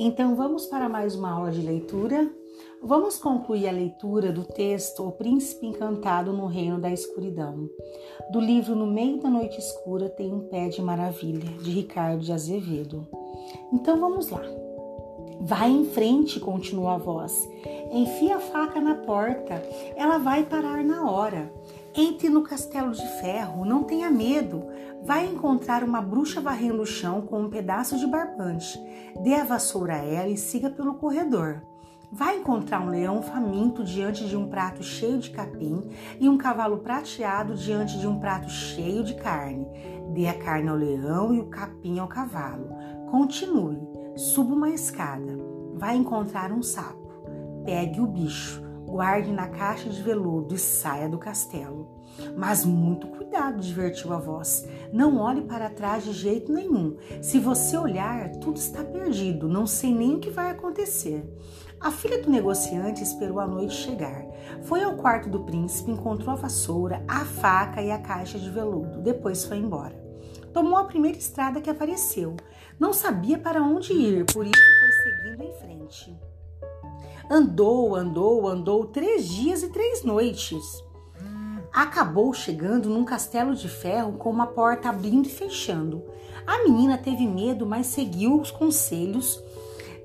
Então vamos para mais uma aula de leitura. Vamos concluir a leitura do texto O Príncipe Encantado no Reino da Escuridão, do livro No Meio da Noite Escura tem um pé de maravilha, de Ricardo de Azevedo. Então vamos lá. Vai em frente, continua a voz. Enfia a faca na porta, ela vai parar na hora. Entre no castelo de ferro, não tenha medo. Vai encontrar uma bruxa varrendo o chão com um pedaço de barbante. Dê a vassoura a ela e siga pelo corredor. Vai encontrar um leão faminto diante de um prato cheio de capim e um cavalo prateado diante de um prato cheio de carne. Dê a carne ao leão e o capim ao cavalo. Continue, suba uma escada. Vai encontrar um sapo. Pegue o bicho guarde na caixa de veludo e saia do castelo. Mas muito cuidado, divertiu a voz. Não olhe para trás de jeito nenhum. Se você olhar, tudo está perdido. Não sei nem o que vai acontecer. A filha do negociante esperou a noite chegar. Foi ao quarto do príncipe, encontrou a vassoura, a faca e a caixa de veludo. Depois foi embora. Tomou a primeira estrada que apareceu. Não sabia para onde ir, por isso foi seguindo em frente. Andou, andou, andou três dias e três noites. Acabou chegando num castelo de ferro com uma porta abrindo e fechando. A menina teve medo, mas seguiu os conselhos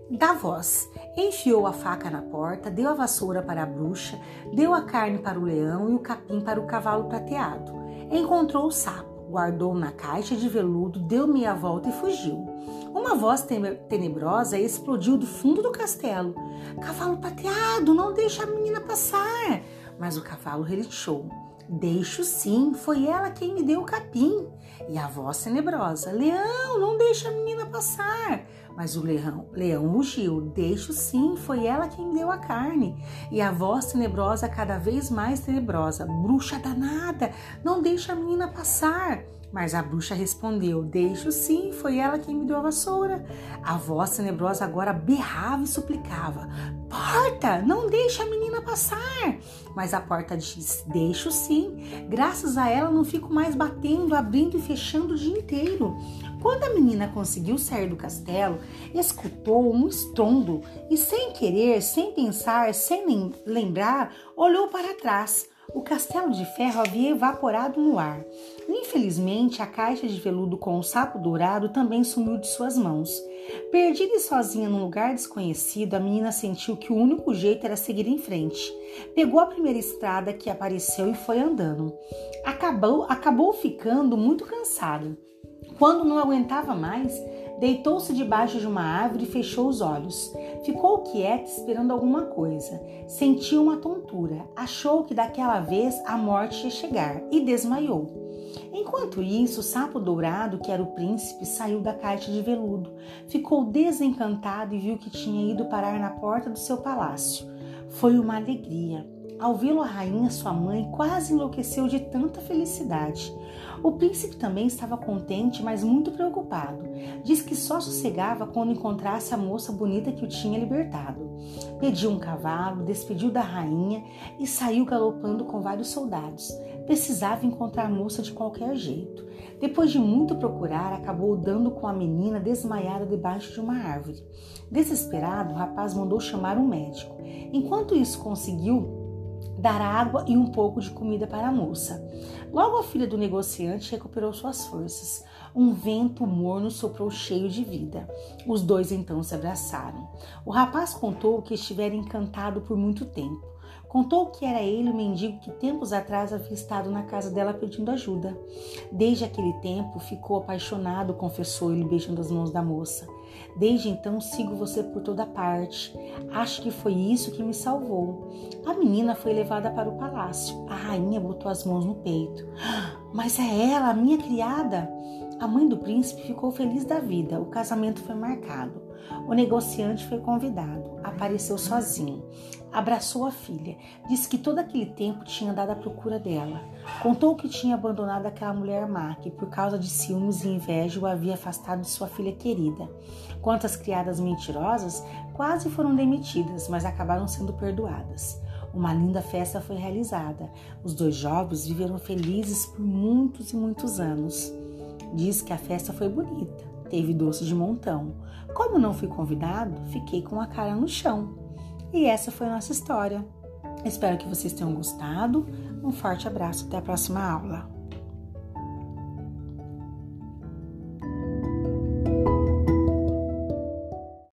da voz. Enfiou a faca na porta, deu a vassoura para a bruxa, deu a carne para o leão e o capim para o cavalo prateado. Encontrou o sapo guardou na caixa de veludo, deu meia volta e fugiu. Uma voz tenebrosa explodiu do fundo do castelo. Cavalo prateado, não deixa a menina passar. Mas o cavalo relinchou. Deixo sim, foi ela quem me deu o capim. E a voz tenebrosa: Leão, não deixa a menina passar. Mas o leão, leão rugiu: Deixo sim, foi ela quem me deu a carne. E a voz tenebrosa, cada vez mais tenebrosa: Bruxa danada, não deixa a menina passar. Mas a bruxa respondeu: Deixo sim, foi ela quem me deu a vassoura. A voz tenebrosa agora berrava e suplicava: Porta, não deixe a menina passar. Mas a porta disse: Deixo sim. Graças a ela não fico mais batendo, abrindo e fechando o dia inteiro. Quando a menina conseguiu sair do castelo, escutou um estrondo e, sem querer, sem pensar, sem lembrar, olhou para trás. O castelo de ferro havia evaporado no ar. Infelizmente, a caixa de veludo com o sapo dourado também sumiu de suas mãos. Perdida e sozinha num lugar desconhecido, a menina sentiu que o único jeito era seguir em frente. Pegou a primeira estrada que apareceu e foi andando. Acabou, acabou ficando muito cansada. Quando não aguentava mais, Deitou-se debaixo de uma árvore e fechou os olhos. Ficou quieta esperando alguma coisa. Sentiu uma tontura. Achou que daquela vez a morte ia chegar e desmaiou. Enquanto isso, o sapo dourado, que era o príncipe, saiu da caixa de veludo. Ficou desencantado e viu que tinha ido parar na porta do seu palácio. Foi uma alegria. Ao vê-lo, a rainha, sua mãe, quase enlouqueceu de tanta felicidade. O príncipe também estava contente, mas muito preocupado. Diz que só sossegava quando encontrasse a moça bonita que o tinha libertado. Pediu um cavalo, despediu da rainha e saiu galopando com vários soldados. Precisava encontrar a moça de qualquer jeito. Depois de muito procurar, acabou dando com a menina desmaiada debaixo de uma árvore. Desesperado, o rapaz mandou chamar um médico. Enquanto isso conseguiu, dar água e um pouco de comida para a moça. Logo a filha do negociante recuperou suas forças. Um vento morno soprou cheio de vida. Os dois então se abraçaram. O rapaz contou que estivera encantado por muito tempo. Contou que era ele o mendigo que tempos atrás havia estado na casa dela pedindo ajuda. Desde aquele tempo ficou apaixonado, confessou ele beijando as mãos da moça. Desde então sigo você por toda parte. Acho que foi isso que me salvou. A menina foi levada para o palácio. A rainha botou as mãos no peito. Mas é ela, a minha criada? A mãe do príncipe ficou feliz da vida. O casamento foi marcado. O negociante foi convidado. Apareceu sozinho. Abraçou a filha. Disse que todo aquele tempo tinha dado à procura dela. Contou que tinha abandonado aquela mulher má, que por causa de ciúmes e inveja o havia afastado de sua filha querida. Quanto às criadas mentirosas, quase foram demitidas, mas acabaram sendo perdoadas. Uma linda festa foi realizada. Os dois jovens viveram felizes por muitos e muitos anos. Diz que a festa foi bonita teve doce de montão. Como não fui convidado, fiquei com a cara no chão. E essa foi a nossa história. Espero que vocês tenham gostado. Um forte abraço, até a próxima aula.